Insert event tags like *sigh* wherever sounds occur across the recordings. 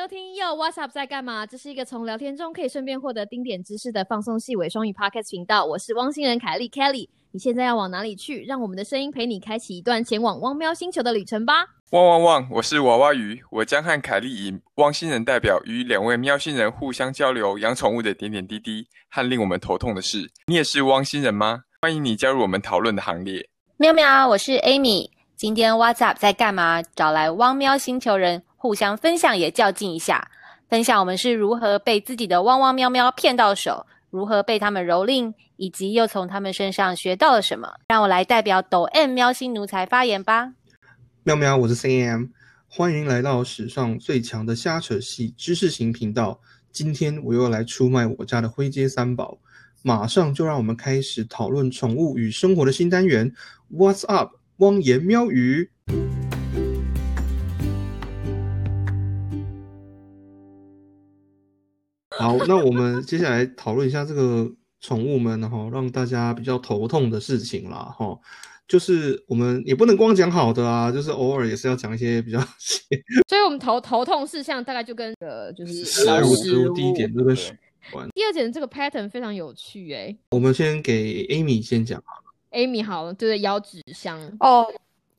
收听又 What's Up 在干嘛？这是一个从聊天中可以顺便获得丁点知识的放松细尾双语 Podcast 频道。我是汪星人凯莉 Kelly。你现在要往哪里去？让我们的声音陪你开启一段前往汪喵星球的旅程吧！汪汪汪！我是娃娃鱼，我将和凯莉以汪星人代表与两位喵星人互相交流养宠物的点点滴滴和令我们头痛的事。你也是汪星人吗？欢迎你加入我们讨论的行列。喵喵，我是 Amy。今天 What's Up 在干嘛？找来汪喵星球人互相分享，也较劲一下，分享我们是如何被自己的汪汪喵喵骗到手，如何被他们蹂躏，以及又从他们身上学到了什么。让我来代表抖 M 喵星奴才发言吧。喵喵，我是 CM，欢迎来到史上最强的瞎扯戏知识型频道。今天我又来出卖我家的灰阶三宝，马上就让我们开始讨论宠物与生活的新单元。What's up？汪言喵语。好，那我们接下来讨论一下这个宠物们哈，让大家比较头痛的事情啦哈。就是我们也不能光讲好的啊，就是偶尔也是要讲一些比较。*laughs* 所以，我们头头痛事项大概就跟呃，就是食物食物第一点这个有关。第二点这个 pattern 非常有趣哎。我们先给 Amy 先讲好了。Amy 好，就是咬纸箱哦。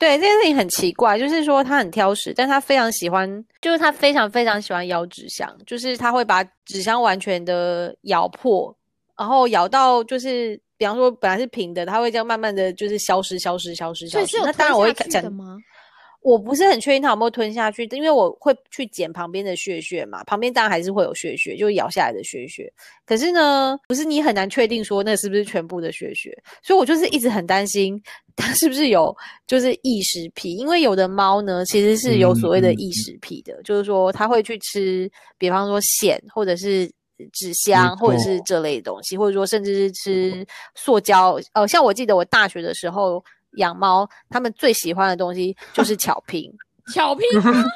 对，这件事情很奇怪，就是说他很挑食，但他非常喜欢，就是他非常非常喜欢咬纸箱，就是他会把纸箱完全的咬破，然后咬到就是，比方说本来是平的，他会这样慢慢的就是消失、消失、消失、消失。那当然我会讲吗？我不是很确定它有没有吞下去，因为我会去捡旁边的血血嘛，旁边当然还是会有血血，就咬下来的血血。可是呢，不是你很难确定说那是不是全部的血血，所以我就是一直很担心它是不是有就是异食癖，因为有的猫呢其实是有所谓的异食癖的，就是说它会去吃，比方说线或者是纸箱或者是这类的东西，或者说甚至是吃塑胶。呃，像我记得我大学的时候。养猫，他们最喜欢的东西就是 *laughs* 巧拼。巧拼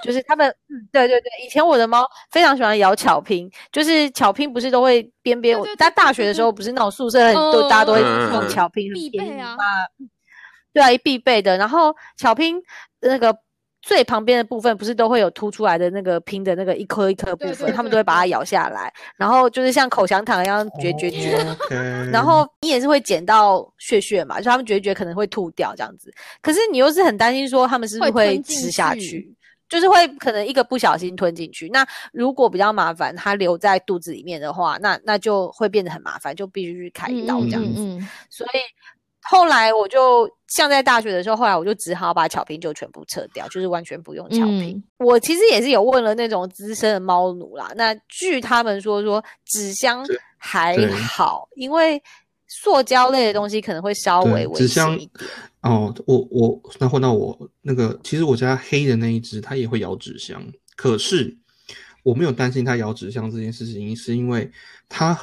就是他们，对对对，以前我的猫非常喜欢咬巧拼，就是巧拼不是都会边边。我在大学的时候，不是那种宿舍很多，大家都会用巧拼，必备啊。对啊，必备的。然后巧拼那个。最旁边的部分不是都会有凸出来的那个拼的那个一颗一颗部分，他们都会把它咬下来，然后就是像口香糖一样嚼嚼嚼。然后你也是会捡到血血嘛，就他们嚼嚼可能会吐掉这样子。可是你又是很担心说他们是不是会吃下去，就是会可能一个不小心吞进去。那如果比较麻烦，它留在肚子里面的话，那那就会变得很麻烦，就必须去开刀这样子。所以。后来我就像在大学的时候，后来我就只好把巧拼就全部撤掉，就是完全不用巧拼。我其实也是有问了那种资深的猫奴啦，那据他们说说纸箱还好，因为塑胶类的东西可能会稍微危险一点。哦，我我那换到我那个，其实我家黑的那一只它也会咬纸箱，可是我没有担心它咬纸箱这件事情，是因为它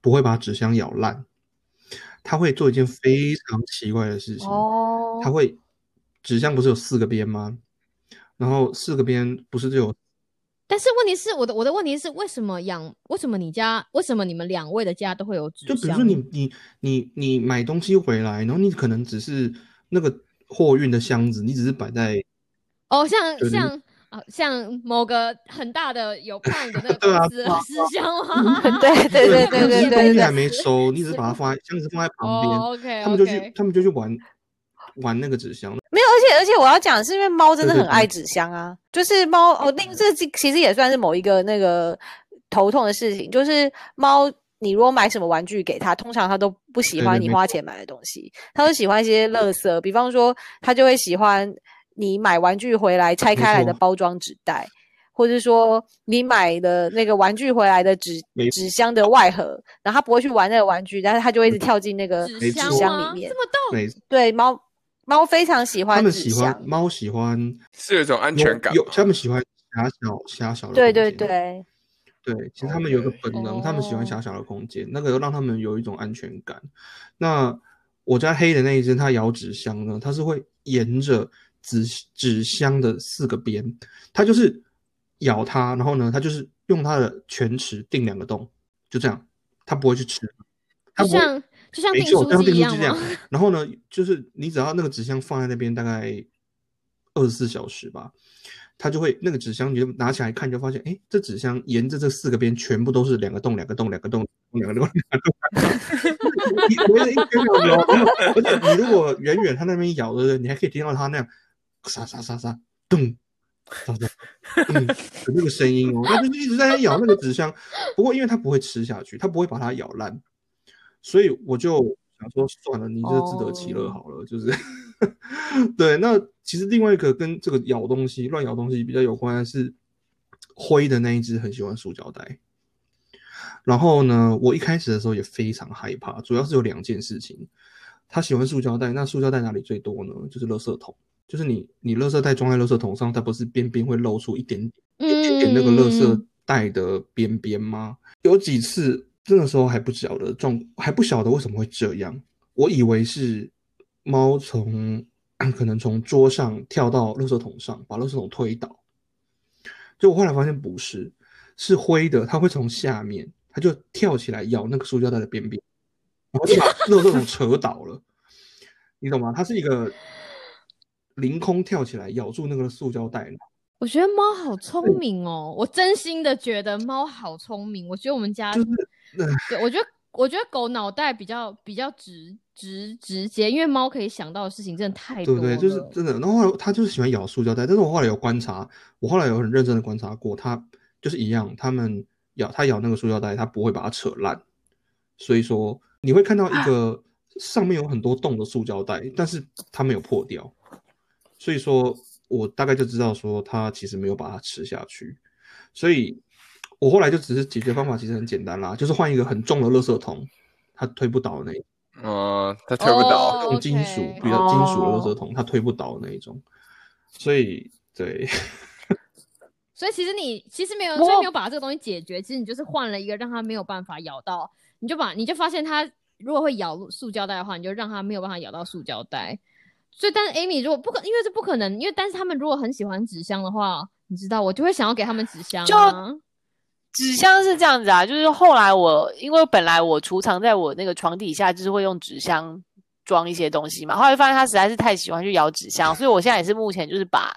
不会把纸箱咬烂。他会做一件非常奇怪的事情，哦他会纸箱不是有四个边吗？然后四个边不是就有？但是问题是，我的我的问题是，为什么养？为什么你家？为什么你们两位的家都会有纸箱？就比如说你你你你买东西回来，然后你可能只是那个货运的箱子，你只是摆在哦，像像。像某个很大的有 *laughs* 胖的那个纸纸箱吗？对对对对对对，东西还没收，你只把它放在箱子放在旁边。OK，他们就去他们就去玩玩那个纸箱。没有，而且而且我要讲是因为猫真的很爱纸箱啊，就是猫哦，那这其实也算是某一个那个头痛的事情，就是猫你如果买什么玩具给它，通常它都不喜欢你花钱买的东西，它都喜欢一些垃圾，比方说它就会喜欢。你买玩具回来拆开来的包装纸袋，或者说你买的那个玩具回来的纸纸箱的外盒，然后他不会去玩那个玩具，但是他就会一直跳进那个纸箱里面。这么逗？对，猫猫非常喜欢。他们喜欢猫喜欢是有一种安全感，有他们喜欢狭小狭小的。对对对对，其实他们有个本能，他们喜欢狭小的空间，那个让他们有一种安全感。那我家黑的那一只，它咬纸箱呢，它是会沿着。纸纸箱的四个边，它就是咬它，然后呢，它就是用它的犬齿定两个洞，就这样，它不会去吃，就像就像订书机一样 *laughs* 然后呢，就是你只要那个纸箱放在那边大概二十四小时吧，它就会那个纸箱，你就拿起来看，就发现，哎，这纸箱沿着这四个边全部都是两个洞，两个洞，两个洞，两个洞，两个洞。你围了一圈有有，而且你如果远远它那边咬的，你还可以听到它那样沙沙沙沙咚。沙沙，嗯，有那个声音哦，它就一直在咬那个纸箱。不过因为它不会吃下去，它不会把它咬烂，所以我就想说算了，你就自得其乐好了，就是。*laughs* 对，那其实另外一个跟这个咬东西、乱咬东西比较有关的是灰的那一只很喜欢塑胶袋。然后呢，我一开始的时候也非常害怕，主要是有两件事情。他喜欢塑胶袋，那塑胶袋哪里最多呢？就是垃圾桶，就是你你垃圾袋装在垃圾桶上，它不是边边会露出一点一点点那个垃圾袋的边边吗？有几次那个时候还不晓得状还不晓得为什么会这样，我以为是。猫从 *clears throat* 可能从桌上跳到垃圾桶上，把垃圾桶推倒。就我后来发现不是，是灰的，它会从下面，它就跳起来咬那个塑胶袋的边边，然后就把垃圾桶扯倒了。你懂吗？它是一个凌空跳起来咬住那个塑胶袋。我觉得猫好聪明哦，我真心的觉得猫好聪明。我觉得我们家就是，对，我觉得我觉得狗脑袋比较比较直。直直接，因为猫可以想到的事情真的太多了。对对，就是真的。然后它就是喜欢咬塑胶袋，但是我后来有观察，我后来有很认真的观察过，它就是一样，它们咬它咬那个塑胶袋，它不会把它扯烂。所以说你会看到一个上面有很多洞的塑胶袋，但是它没有破掉。所以说我大概就知道说他其实没有把它吃下去。所以我后来就只是解决方法其实很简单啦，就是换一个很重的垃圾桶，它推不倒那。哦，它推不倒，用金属比较金属的垃圾桶，它推不倒那一种，所以对，*laughs* 所以其实你其实没有，所以没有把这个东西解决，其实你就是换了一个让它没有办法咬到，你就把你就发现它如果会咬塑胶袋的话，你就让它没有办法咬到塑胶袋。所以，但是 Amy 如果不可，因为这不可能，因为但是他们如果很喜欢纸箱的话，你知道，我就会想要给他们纸箱啊。纸箱是这样子啊，就是后来我因为本来我储藏在我那个床底下，就是会用纸箱装一些东西嘛。后来发现他实在是太喜欢去咬纸箱，所以我现在也是目前就是把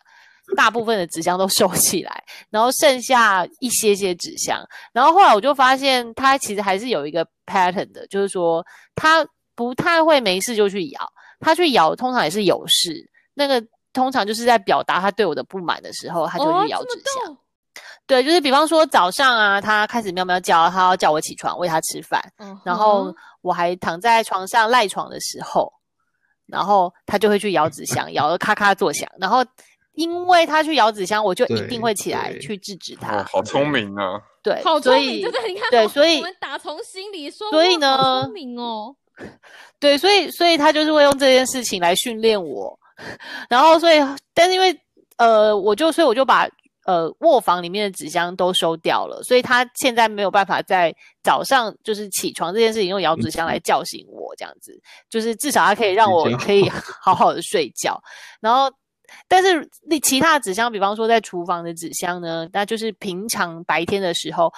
大部分的纸箱都收起来，然后剩下一些些纸箱。然后后来我就发现他其实还是有一个 pattern 的，就是说他不太会没事就去咬，他去咬通常也是有事。那个通常就是在表达他对我的不满的时候，他就去咬纸箱。对，就是比方说早上啊，他开始喵喵叫，他要叫我起床喂他吃饭，然后我还躺在床上赖床的时候，然后他就会去咬纸箱，咬得咔咔作响，然后因为他去咬纸箱，我就一定会起来去制止他。好聪明啊！对，好聪明，就是你看，对，所以我们打从心里说，所以呢，聪明哦。*laughs* 对，所以所以他就是会用这件事情来训练我，然后所以，但是因为呃，我就所以我就把。呃，卧房里面的纸箱都收掉了，所以他现在没有办法在早上就是起床这件事情用摇纸箱来叫醒我，这样子，就是至少他可以让我可以 *laughs* 好好的睡觉。然后，但是那其他的纸箱，比方说在厨房的纸箱呢，那就是平常白天的时候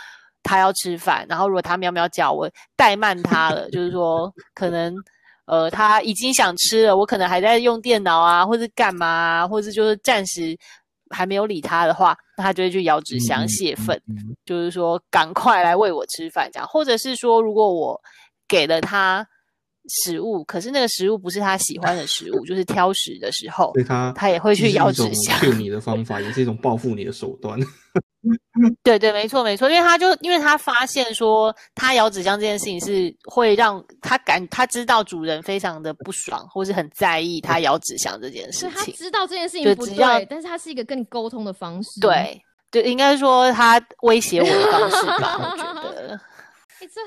他要吃饭，然后如果他喵喵叫，我怠慢他了，*laughs* 就是说可能呃他已经想吃了，我可能还在用电脑啊，或者干嘛，或者就是暂时。还没有理他的话，那他就会去咬纸箱泄愤，就是说赶快来喂我吃饭这样，或者是说如果我给了他食物，可是那个食物不是他喜欢的食物，就是挑食的时候，他他也会去咬纸箱。救你的方法也是一种报复你的手段。*laughs* 对对，没错没错，因为他就因为他发现说他咬纸箱这件事情是会让他感他知道主人非常的不爽，或是很在意他咬纸箱这件事情。他知道这件事情不对，但是他是一个跟你沟通的方式。对对，应该说他威胁我的方式吧，我觉得。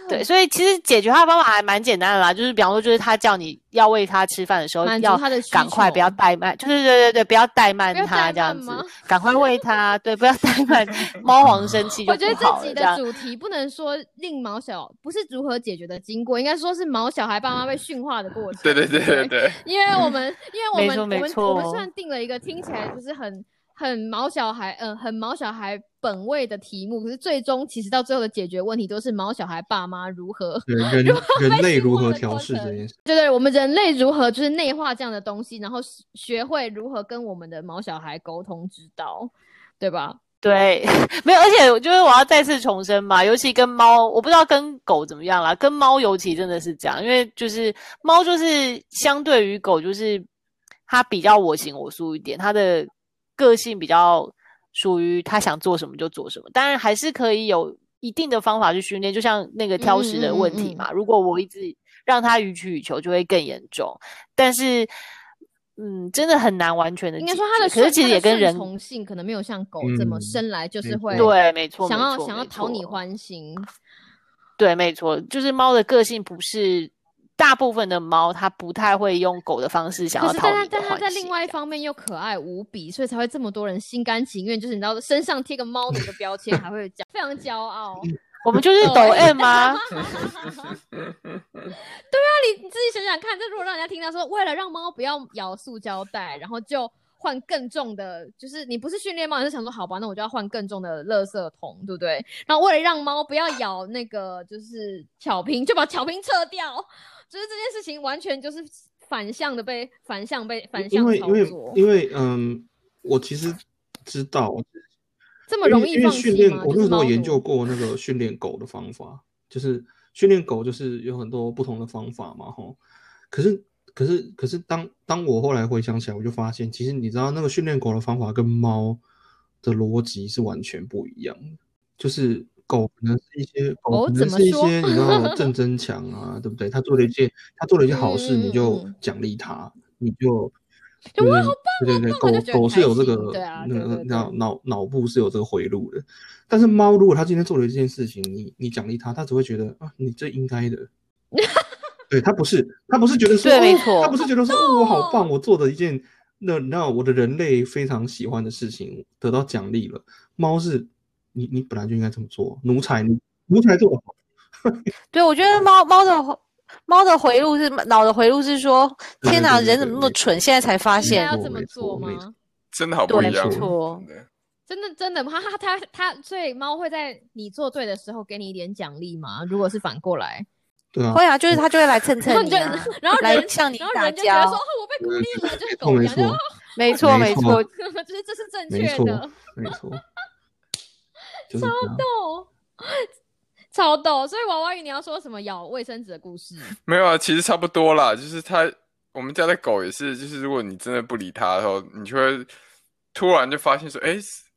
对，所以其实解决他的方法还蛮简单的啦，就是比方说，就是他叫你要喂他吃饭的时候，要赶快不要怠慢，就是对对对，不要怠慢他这样子，赶快喂他，对，不要怠慢，*laughs* 猫王生气 *laughs* 我觉得这集的主题不能说令毛小不是如何解决的经过，应该说是毛小孩爸妈被驯化的过程。对对对对对，因为我们因为我们我们我们算定了一个听起来就是很很毛小孩，嗯，很毛小孩。本位的题目，可是最终其实到最后的解决问题都是毛小孩爸妈如何对人人 *laughs* 类如何调试这件事，对对，我们人类如何就是内化这样的东西，然后学学会如何跟我们的毛小孩沟通之道，对吧？对，*laughs* 没有，而且我就是我要再次重申嘛，尤其跟猫，我不知道跟狗怎么样啦，跟猫尤其真的是这样，因为就是猫就是相对于狗，就是它比较我行我素一点，它的个性比较属于它想做什么就做什么，当然还是可以有一定的方法去训练，就像那个挑食的问题嘛，如果我一直让它予取予求，就会更严重，但是。嗯，真的很难完全的。应该说它的可是其实也跟人从性可能没有像狗这么嗯生来就是会对，没错，想要想要讨你欢心。对，没错，就是猫的个性不是大部分的猫，它不太会用狗的方式想要讨但它你的欢心。但它在另外一方面又可爱无比，所以才会这么多人心甘情愿，就是你知道身上贴个猫的一个标签，还会讲非常骄傲。*laughs* 我们就是抖 M 吗？对啊你你自己想想看，这如果让人家听到说，为了让猫不要咬塑胶袋，然后就换更重的，就是你不是训练猫，你是想说好吧，那我就要换更重的垃圾桶，对不对？然后为了让猫不要咬那个就是巧拼，就把巧拼撤掉，就是这件事情完全就是反向的被反向被反因向操为因为作，因为嗯，我其实知道，这么容易因为因为放弃？，训练我那时候研究过那个训练狗的方法，就是训练狗就是有很多不同的方法嘛，吼。可是可是可是当当我后来回想起来，我就发现，其实你知道那个训练狗的方法跟猫的逻辑是完全不一样的，就是。狗可能是一些狗狗可能是一些你知道 *laughs* 正增强啊，对不对？他做了一件他做了一件好事，你就嗯奖励他，你就就哇好对对对，狗狗是有这个对啊那个对对脑脑脑部是有这个回路的，但是猫如果它今天做了一件事情，你你奖励它，它只会觉得啊，你这应该的。*laughs* 对，它不是，它不是觉得说，它不是觉得说，哦，我好棒，我做的一件那那我的人类非常喜欢的事情得到奖励了。猫是，你你本来就应该这么做，奴才你奴才做的好，*laughs* 对，我觉得猫猫的猫的回路是脑的回路是说，天哪，人怎么那么蠢？现在才发现要这么做吗？*laughs* 真的好不对一样。没错真的真的真的，它它它它，所以猫会在你做对的时候给你一点奖励吗？如果是反过来，对啊会，啊，就是他就会来蹭蹭你啊，然后来人向你打然后人就觉得说，哦，我被鼓励了，就是狗一样，没错没没错错，*laughs* 就是这是正没错确的，没错，就是这样。逗，*laughs* 超逗。所以娃娃鱼，你要说什么咬卫生纸的故事？*laughs* 没有啊，其实差不多啦。就是它，我们家的狗也是，就是如果你真的不理它的时候，你就会突然就发现说，哎，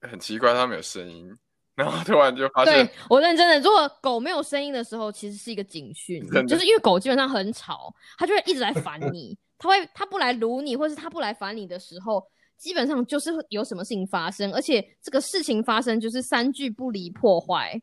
很奇怪，它没有声音，然后突然就发对现，我认真的，如果狗没有声音的时候，其实是一个警讯就是因为狗基本上很吵，它就会一直来烦你，它会它不来撸你，或是它不来烦你的时候，基本上就是有什么事情发生，而且这个事情发生就是三句不离破坏，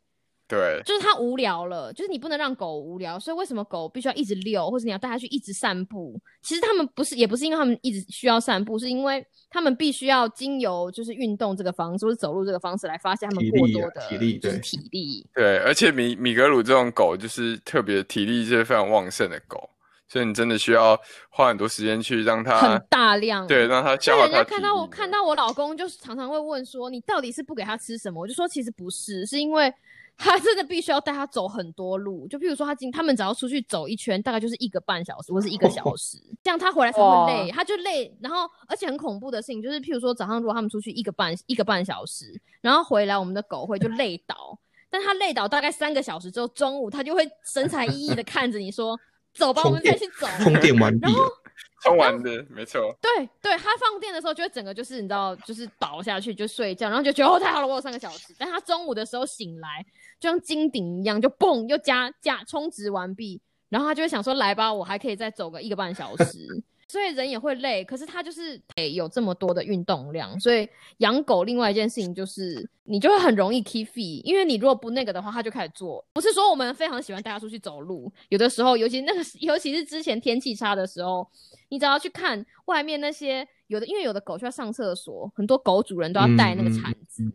对就是它无聊了，就是你不能让狗无聊，所以为什么狗必须要一直遛，或者你要带它去一直散步？其实他们不是，也不是因为他们一直需要散步，是因为他们必须要经由就是运动这个方式，或者走路这个方式来发现他们过多的体力就是对体力。对，而且米米格鲁这种狗就是特别体力就是非常旺盛的狗，所以你真的需要花很多时间去让他很大量，对，让它所以人消耗它的家看到我看到我老公，就是常常会问说，你到底是不给他吃什么？我就说其实不是，是因为 *laughs* 他真的必须要带他走很多路。就譬如说他今他们只要出去走一圈，大概就是一个半小时或是一个小 *laughs* 时，这样他回来才会累，他就累。然后而且很恐怖的事情就是，譬如说早上如果他们出去一个半一个半小时，然后回来我们的狗会就累倒。但他累倒大概三个小时之后，中午他就会神采奕奕的看着你说：“走吧，我们再去走。*laughs* ”充电完毕了，充完的，没错。对对，他放电的时候就会整个就是你知道，就是倒下去就睡觉，然后就觉得哦太好了，我有三个小时。但他中午的时候醒来，就像金顶一样，就蹦又加加充值完毕，然后他就会想说来吧，我还可以再走个一个半小时。所以人也会累，可是他就是得有这么多的运动量。所以养狗另外一件事情就是，你就会很容易 keep fit，因为你如果不那个的话，它就开始做。不是说我们非常喜欢带它出去走路，有的时候，尤其那个，尤其是之前天气差的时候，你只要去看外面那些有的，因为有的狗需要上厕所，很多狗主人都要带那个嗯嗯铲子。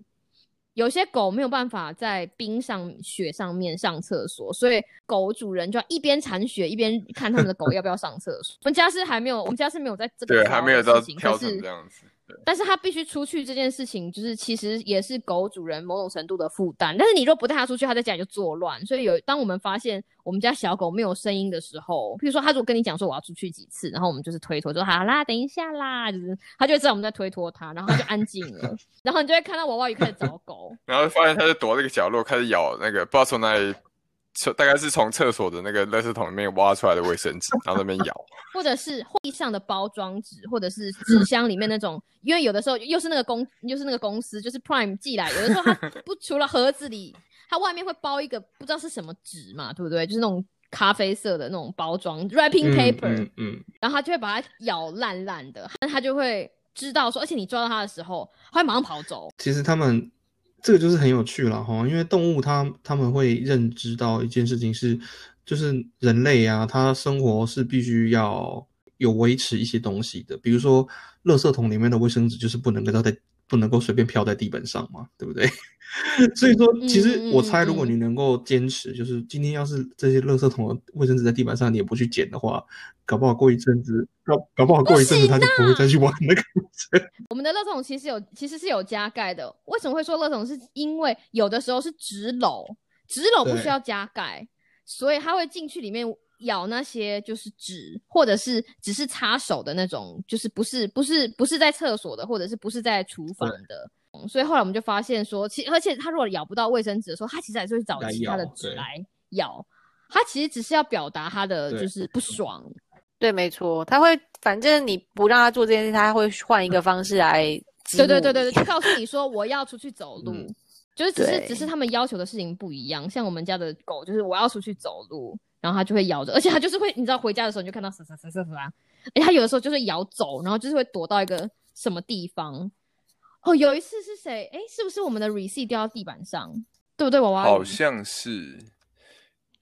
有些狗没有办法在冰上、雪上面上厕所，所以狗主人就要一边铲雪一边看他们的狗要不要上厕所。*laughs* 我们家是还没有，我们家是没有在这个对，还没有到的事情，可是挑成这样子。但是他必须出去这件事情，就是其实也是狗主人某种程度的负担。但是你若不带它出去，它在家里就作乱。所以有当我们发现我们家小狗没有声音的时候，比如说它如果跟你讲说我要出去几次，然后我们就是推脱，就说好啦，等一下啦，就是它就会知道我们在推脱它，然后它就安静了。*laughs* 然后你就会看到娃娃鱼开始找狗，然后发现它就躲那个角落，开始咬那个不知道从哪里。厕大概是从厕所的那个垃圾桶里面挖出来的卫生纸，然后那边咬，*laughs* 或者是地上的包装纸，或者是纸箱里面那种，因为有的时候又是那个公，又是那个公司，就是 Prime 寄来，有的时候它 *laughs* 不除了盒子里，它外面会包一个不知道是什么纸嘛，对不对？就是那种咖啡色的那种包装 wrapping paper，嗯，然后它就会把它咬烂烂的，那它就会知道说，而且你抓到它的时候，它会马上跑走。其实他们。这个就是很有趣了哈，因为动物它他们会认知到一件事情是，就是人类啊，它生活是必须要有维持一些东西的，比如说，垃圾桶里面的卫生纸就是不能够在不能够随便飘在地板上嘛，对不对？*laughs* 所以说，其实我猜，如果你能够坚持，就是今天要是这些垃圾桶的卫生纸在地板上，你也不去捡的话，搞不好过一阵子，搞搞不好过一阵子，他就不会再去玩那个。*laughs* 我们的垃圾桶其实有，其实是有加盖的。为什么会说垃圾桶？是因为有的时候是纸篓，纸篓不需要加盖，所以它会进去里面。咬那些就是纸，或者是只是擦手的那种，就是不是不是不是在厕所的，或者是不是在厨房的。所以后来我们就发现说，其而且它如果咬不到卫生纸的时候，它其实还是会找其他的纸来咬。它其实只是要表达它的就是不爽。对，没错，它会反正你不让它做这件事，它会换一个方式来。对对对对对，就告诉你说我要出去走 *laughs* 路，就是只是只是他们要求的事情不一样。像我们家的狗，就是我要出去走路。然后它就会咬着，而且它就是会，你知道回家的时候你就看到唰唰唰唰唰，哎，它有的时候就是咬走，然后就是会躲到一个什么地方。哦，有一次是谁？哎，是不是我们的 receipt 掉到地板上？对不对，娃娃？好像是，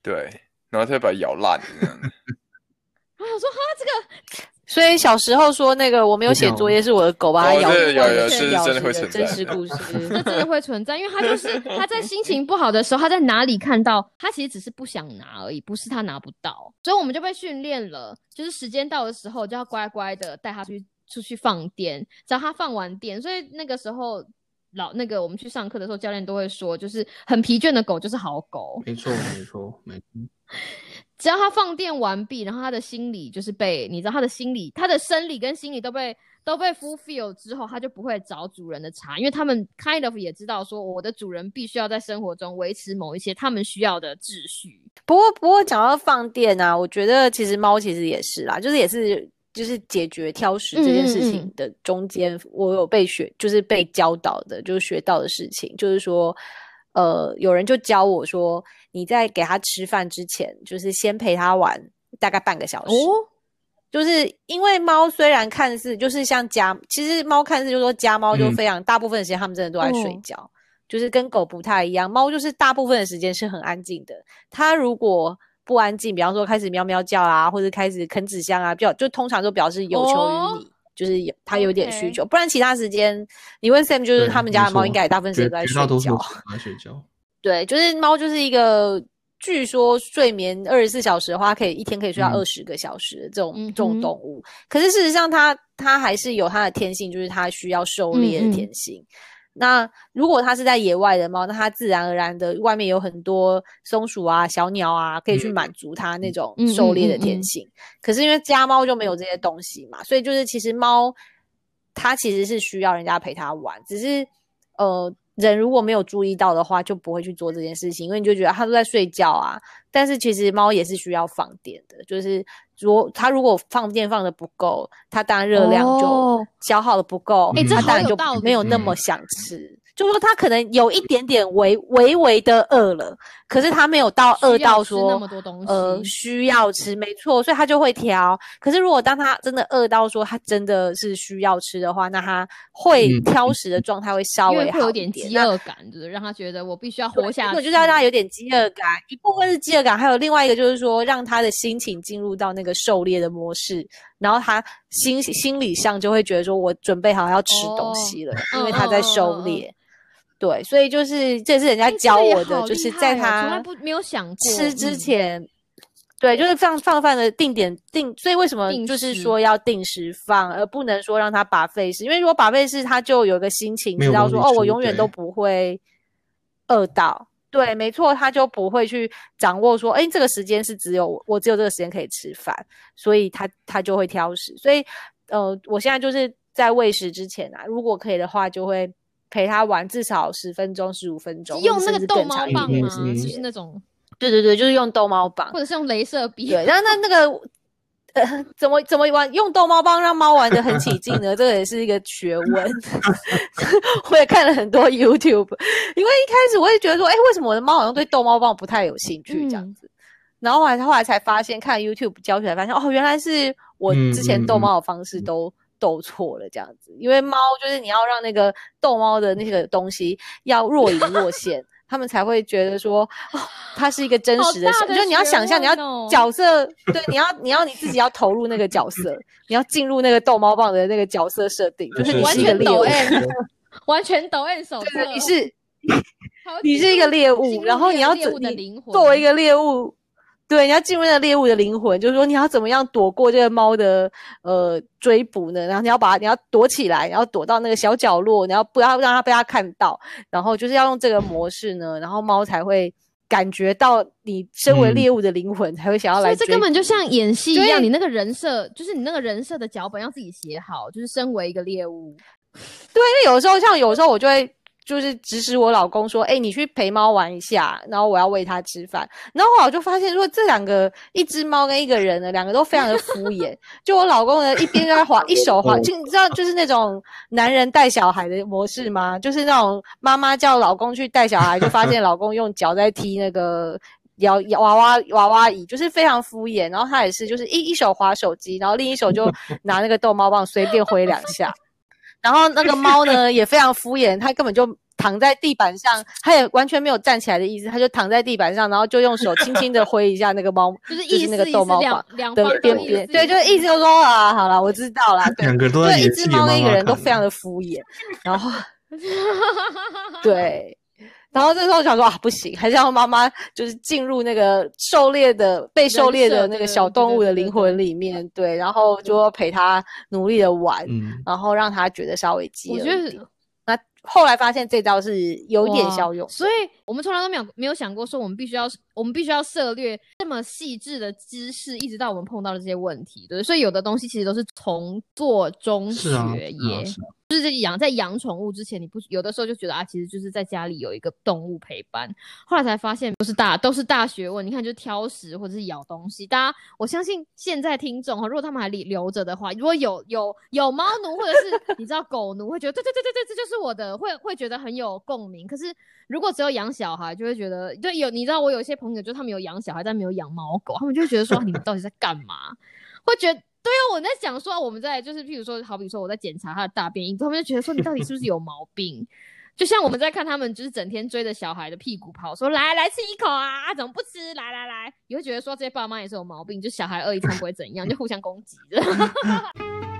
对，然后它把它咬烂。*laughs* 我想说哈，这个。所以小时候说那个我没有写作业是我的狗把它咬咬咬是真的会存在，真实故事，*laughs* 这真的会存在，因为他就是他在心情不好的时候，他在哪里看到他其实只是不想拿而已，不是他拿不到，所以我们就被训练了，就是时间到的时候就要乖乖的带他去出去放电，只要他放完电，所以那个时候老那个我们去上课的时候，教练都会说，就是很疲倦的狗就是好狗，没错没错没错。*laughs* 只要他放电完毕，然后他的心理就是被你知道，他的心理、他的生理跟心理都被都被 fulfill 之后，他就不会找主人的茬，因为他们 kind of 也知道说，我的主人必须要在生活中维持某一些他们需要的秩序。不过，不过讲到放电啊，我觉得其实猫其实也是啦，就是也是就是解决挑食这件事情的中间，我有被学，就是被教导的，就是学到的事情，就是说。呃，有人就教我说，你在给他吃饭之前，就是先陪他玩大概半个小时。哦，就是因为猫虽然看似就是像家，其实猫看似就说家猫就非常大部分的时间，它们真的都在睡觉，就是跟狗不太一样。猫就是大部分的时间是很安静的。它如果不安静，比方说开始喵喵叫啊，或者开始啃纸箱啊，比较就通常都表示有求于你。就是有它有点需求，不然其他时间你问 Sam，就是他们家的猫应该大部分时间都在睡觉。在睡觉。对，就是猫就是一个，据说睡眠二十四小时的话，可以一天可以睡到二十个小时的这种这种动物。可是事实上，它它还是有它的天性，就是它需要狩猎的天性。那如果它是在野外的猫，那它自然而然的外面有很多松鼠啊、小鸟啊，可以去满足它那种狩猎的天性。可是因为家猫就没有这些东西嘛，所以就是其实猫它其实是需要人家陪它玩，只是呃人如果没有注意到的话，就不会去做这件事情，因为你就觉得它都在睡觉啊。但是其实猫也是需要放电的，就是如它如果放电放的不够，它当然热量就消耗的不够，它当然就没有那么想吃。就说他可能有一点点微微微的饿了，可是他没有到饿到说那么多东西，呃，需要吃，没错，所以他就会挑。可是如果当他真的饿到说他真的是需要吃的话，那他会挑食的状态会稍微会有点饥饿感，就是让他觉得我必须要活下去，就是要让他有点饥饿感。一部分是饥饿感，还有另外一个就是说让他的心情进入到那个狩猎的模式，然后他心心理上就会觉得说我准备好要吃东西了，因为他在狩猎。对，所以就是这是人家教我的，就是在他从来不没有想过吃之前，对，就是放放饭的定点定，所以为什么就是说要定时放，而不能说让他把费事？因为如果把费事，他就有个心情知道说，哦，我永远都不会饿到。对，没错，他就不会去掌握说，哎，这个时间是只有我我只有这个时间可以吃饭，所以他他就会挑食。所以，呃，我现在就是在喂食之前啊，如果可以的话，就会陪他玩至少十分钟、十五分钟，用那个逗猫棒吗？就是。那种，对对对，就是用逗猫棒或。者是用镭射笔。对，然后那那个呃，怎么怎么玩用逗猫棒让猫玩的很起劲呢？这个也是一个学问。*laughs* 我也看了很多 YouTube，因为一开始我也觉得说，哎，为什么我的猫好像对逗猫棒不太有兴趣这样嗯子？然后后来后来才发现，看 YouTube 教起来，发现哦，原来是我之前逗猫的方式都。逗错了这样子，因为猫就是你要让那个逗猫的那个东西要若隐若现，他们才会觉得说，哦，它是一个真实的就是你要想象，你要角色，对，你要你要你自己要投入那个角色，你要进入那个逗猫棒的那个角色设定，就是你完是一个猎物，全抖 M，完全抖 M 手册对，你是你是一个猎物然后你要你，作为一个猎物，对，你要进入那个猎物的灵魂，就是说你要怎么样躲过这个猫的呃追捕呢？然后你要把，你要躲起来，然后躲到那个小角落，你要不要让它被它看到？然后就是要用这个模式呢，然后猫才会感觉到你身为嗯猎物的灵魂，才会想要来这根本就像演戏一样，你那个人设就是你那个人设的脚本要自己写好，就是身为一个猎物，对，因为有的时候像有时候我就会就是指使我老公说，哎、你去陪猫玩一下，然后我要喂它吃饭。然后我就发现说，这两个一只猫跟一个人呢，两个都非常的敷衍。就我老公呢，一边在划，一手划，就你知道，就是那种男人带小孩的模式吗？就是那种妈妈叫老公去带小孩，就发现老公用脚在踢那个。摇摇娃娃娃娃椅就是非常敷衍，然后他也是就是一一手划手机，然后另一手就拿那个逗猫棒随便挥两下，然后那个猫呢 *laughs* 也非常敷衍，它根本就躺在地板上，它也完全没有站起来的意思，它就躺在地板上，然后就用手轻轻的挥一下那个猫，*laughs* 就是意思那个逗猫棒的边边，对，就是意思就说啊，好了，我知道了，对，两个都在对，一只猫跟一个人都非常的敷衍，然后 *laughs* 对。然后这时候想说啊，不行，还是要妈妈就是进入那个狩猎的被狩猎的那个小动物的灵魂里面，对，然后就要陪它努力的玩，嗯，然后让它觉得稍微饥饿我觉得一点。那后来发现这招是有一点效用，所以我们从来都没有没有想过说我们必须要我们必须要涉略这么细致的知识，一直到我们碰到的这些问题，对，所以有的东西其实都是从做中学是啊，耶。是啊，是啊，就是养在养宠物之前，你不有的时候就觉得啊，其实就是在家里有一个动物陪伴。后来才发现都是大都是大学问。你看，就挑食或者是咬东西，大家我相信现在听众哈，如果他们还留留着的话，如果有有有猫奴或者是你知道狗奴，会觉得对对对对对，这就是我的，会会觉得很有共鸣。可是如果只有养小孩，就会觉得对有你知道我有一些朋友，就他们有养小孩，但没有养猫狗，他们就觉得说你们到底在干嘛？会觉得。对啊，我在想说我们在就是，譬如说，好比说我在检查他的大便，他们就觉得说你到底是不是有毛病？就像我们在看他们就是整天追着小孩的屁股跑，说来来吃一口啊，怎么不吃？来来来，你会觉得说这些爸妈也是有毛病，就小孩饿一餐不会怎样，就互相攻击。*laughs*